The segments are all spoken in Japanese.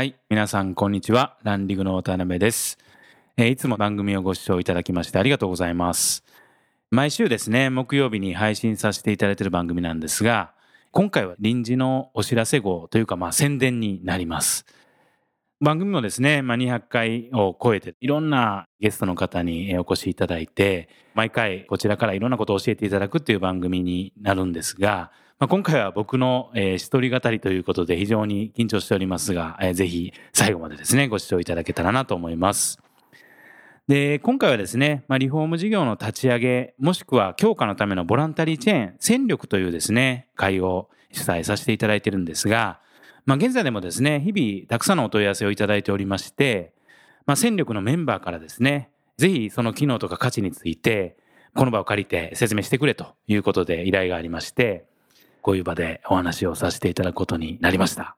はい。皆さん、こんにちは。ランリングの渡辺です。えーいつも番組をご視聴いただきましてありがとうございます。毎週ですね、木曜日に配信させていただいている番組なんですが、今回は臨時のお知らせ号というか、まあ宣伝になります。番組もですね、まあ、200回を超えていろんなゲストの方にえお越しいただいて、毎回こちらからいろんなことを教えていただくっていう番組になるんですが、まあ、今回は僕の、えー一人語りということで非常に緊張しておりますが、えーぜひ最後までですね、ご視聴いただけたらなと思います。で、今回はですね、まあ、リフォーム事業の立ち上げ、もしくは強化のためのボランタリーチェーン、戦力というですね、会を主催させていただいてるんですが、まあ、現在でもですね、日々たくさんのお問い合わせをいただいておりまして、まあ、戦力のメンバーからですね、ぜひその機能とか価値について、この場を借りて説明してくれということで依頼がありまして、こういう場でお話をさせていただくことになりました。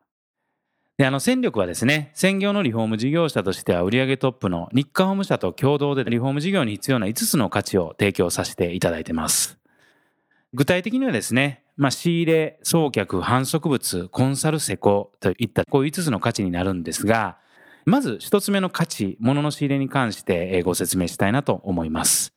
で、あの、戦力はですね、専業のリフォーム事業者としては売上トップの日課ホーム社と共同でリフォーム事業に必要な5つの価値を提供させていただいてます。具体的にはですね、まあ、仕入れ、送客、販促物、コンサル施工といったこういう5つの価値になるんですが、まず1つ目の価値、物の仕入れに関してご説明したいなと思います。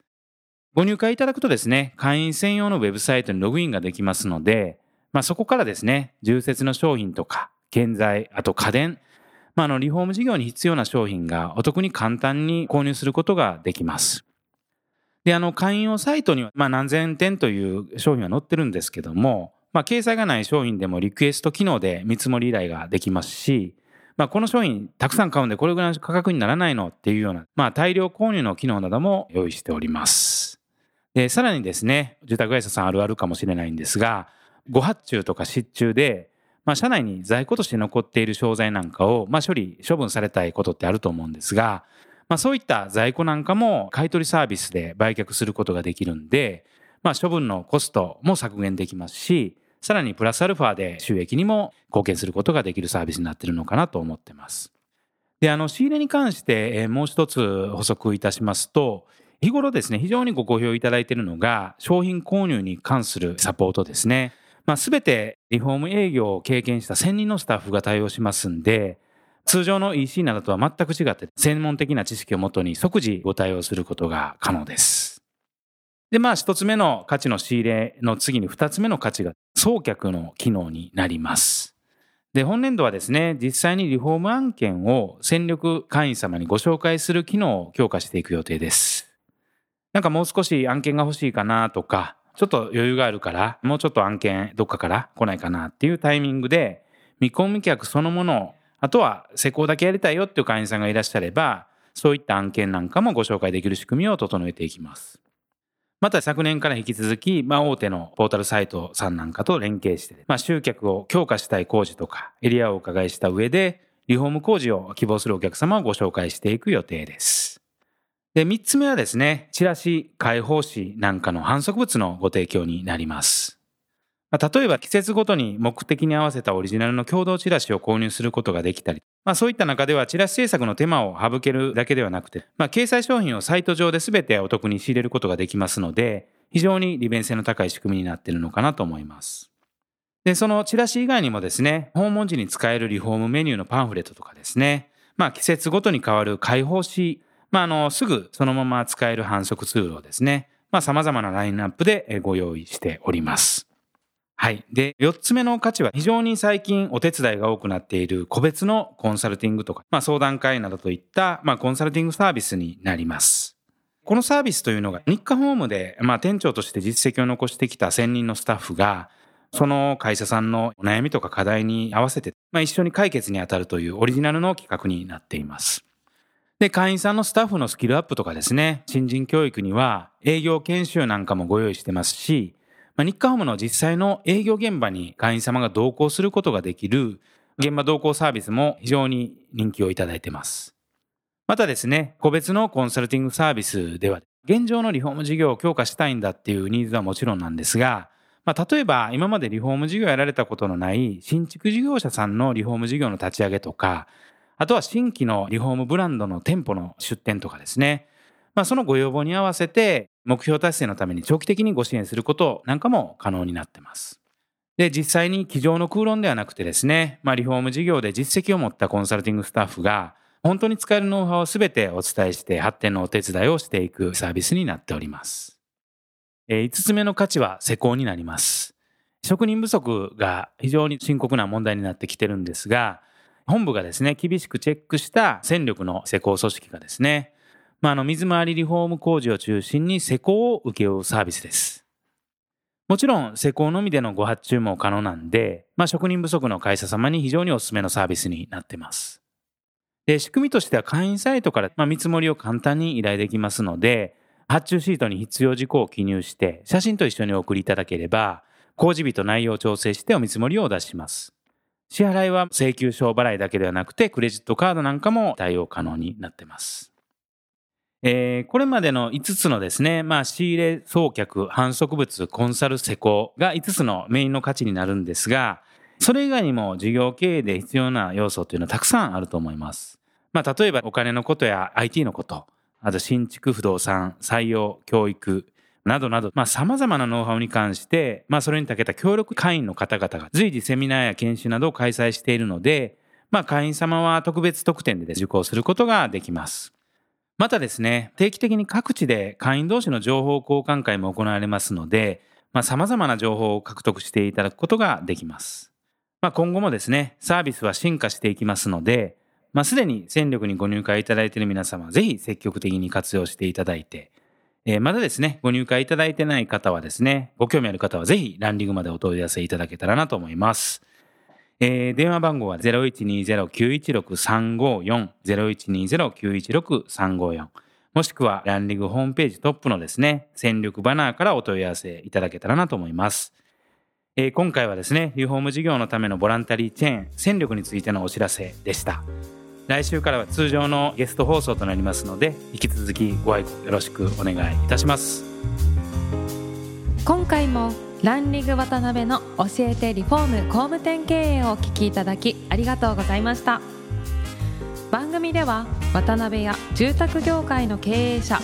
ご入会いただくとですね、会員専用のウェブサイトにログインができますので、まあ、そこからですね、重説の商品とか、建材、あと家電、ま、あの、リフォーム事業に必要な商品がお得に簡単に購入することができます。で、あの、会員用サイトには、まあ、何千点という商品は載ってるんですけども、まあ、掲載がない商品でもリクエスト機能で見積もり依頼ができますし、まあ、この商品たくさん買うんでこれぐらいの価格にならないのっていうような、まあ、大量購入の機能なども用意しております。で、さらにですね、住宅会社さんあるあるかもしれないんですが、ご発注とか失注で、まあ、社内に在庫として残っている商材なんかを、まあ、処理、処分されたいことってあると思うんですが、まあ、そういった在庫なんかも買取サービスで売却することができるんで、まあ、処分のコストも削減できますし、さらにプラスアルファで収益にも貢献することができるサービスになっているのかなと思ってます。で、あの、仕入れに関して、えーもう一つ補足いたしますと、日頃ですね、非常にご好評いただいているのが、商品購入に関するサポートですね。まあ、すべてリフォーム営業を経験した専任のスタッフが対応しますんで、通常の EC などとは全く違って、専門的な知識をもとに即時ご対応することが可能です。で、まあ、一つ目の価値の仕入れの次に二つ目の価値が送客の機能になります。で、本年度はですね、実際にリフォーム案件を戦力会員様にご紹介する機能を強化していく予定です。なんかもう少し案件が欲しいかなとか、ちょっと余裕があるから、もうちょっと案件どっかから来ないかなっていうタイミングで、見込み客そのものを、あとは施工だけやりたいよっていう会員さんがいらっしゃれば、そういった案件なんかもご紹介できる仕組みを整えていきます。また昨年から引き続き、まあ、大手のポータルサイトさんなんかと連携して、まあ、集客を強化したい工事とかエリアをお伺いした上で、リフォーム工事を希望するお客様をご紹介していく予定です。で、三つ目はですね、チラシ、開放紙なんかの販促物のご提供になります。まあ例えば季節ごとに目的に合わせたオリジナルの共同チラシを購入することができたり、まあそういった中ではチラシ制作の手間を省けるだけではなくて、まあ掲載商品をサイト上で全てお得に仕入れることができますので、非常に利便性の高い仕組みになっているのかなと思います。で、そのチラシ以外にもですね、訪問時に使えるリフォームメニューのパンフレットとかですね、まあ季節ごとに変わる開放紙、まああの、すぐそのまま使える反則ツールをですね、まあ様々なラインナップでご用意しております。はい。で、四つ目の価値は非常に最近お手伝いが多くなっている個別のコンサルティングとか、まあ相談会などといった、まあコンサルティングサービスになります。このサービスというのが日課ホームで、まあ店長として実績を残してきた専任のスタッフが、その会社さんのお悩みとか課題に合わせて、まあ一緒に解決に当たるというオリジナルの企画になっています。で、会員さんのスタッフのスキルアップとかですね、新人教育には営業研修なんかもご用意してますし、まあ、日課ホームの実際の営業現場に会員様が同行することができる現場同行サービスも非常に人気をいただいてます。またですね、個別のコンサルティングサービスでは、現状のリフォーム事業を強化したいんだっていうニーズはもちろんなんですが、まあ、例えば今までリフォーム事業やられたことのない新築事業者さんのリフォーム事業の立ち上げとか、あとは新規のリフォームブランドの店舗の出店とかですね。まあ、そのご要望に合わせて目標達成のために長期的にご支援することなんかも可能になってます。で、実際に机上の空論ではなくてですね、まあ、リフォーム事業で実績を持ったコンサルティングスタッフが本当に使えるノウハウをすべてお伝えして発展のお手伝いをしていくサービスになっております。5つ目の価値は施工になります。職人不足が非常に深刻な問題になってきてるんですが、本部がですね、厳しくチェックした戦力の施工組織がですね、まあ、あの水回りリフォーム工事を中心に施工を請け負うサービスです。もちろん施工のみでのご発注も可能なんで、まあ、職人不足の会社様に非常にお勧めのサービスになっています。で、仕組みとしては会員サイトから、まあ、見積もりを簡単に依頼できますので、発注シートに必要事項を記入して、写真と一緒にお送りいただければ、工事日と内容を調整してお見積もりをお出します。支払いは請求書払いだけではなくて、クレジットカードなんかも対応可能になっています。えー、これまでの5つのですね、まあ、仕入れ、送客、販促物、コンサル、施工が5つのメインの価値になるんですが、それ以外にも事業経営で必要な要素というのはたくさんあると思います。まあ、例えばお金のことや IT のこと、あと新築不動産、採用、教育、などなど、まあ、様々なノウハウに関して、まあ、それに長けた協力会員の方々が随時セミナーや研修などを開催しているので、まあ、会員様は特別特典で受講することができます。またですね、定期的に各地で会員同士の情報交換会も行われますので、まあ、様々な情報を獲得していただくことができます。まあ、今後もですね、サービスは進化していきますので、まあ、すでに戦力にご入会いただいている皆様、ぜひ積極的に活用していただいて、えー、まだですね、ご入会いただいてない方はですね、ご興味ある方はぜひランディングまでお問い合わせいただけたらなと思います。えー、電話番号は0120-916-354、0120-916-354、もしくはランディングホームページトップのですね、戦力バナーからお問い合わせいただけたらなと思います。えー、今回はですね、リフォーム事業のためのボランタリーチェーン、戦力についてのお知らせでした。来週からは通常のゲスト放送となりますので、引き続きご愛顧よろしくお願いいたします。今回もランリグ渡辺の教えてリフォーム工務店経営をお聞きいただきありがとうございました。番組では渡辺や住宅業界の経営者、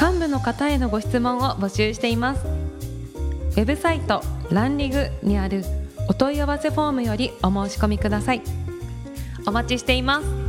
幹部の方へのご質問を募集しています。ウェブサイトランリグにあるお問い合わせフォームよりお申し込みくださいお待ちしています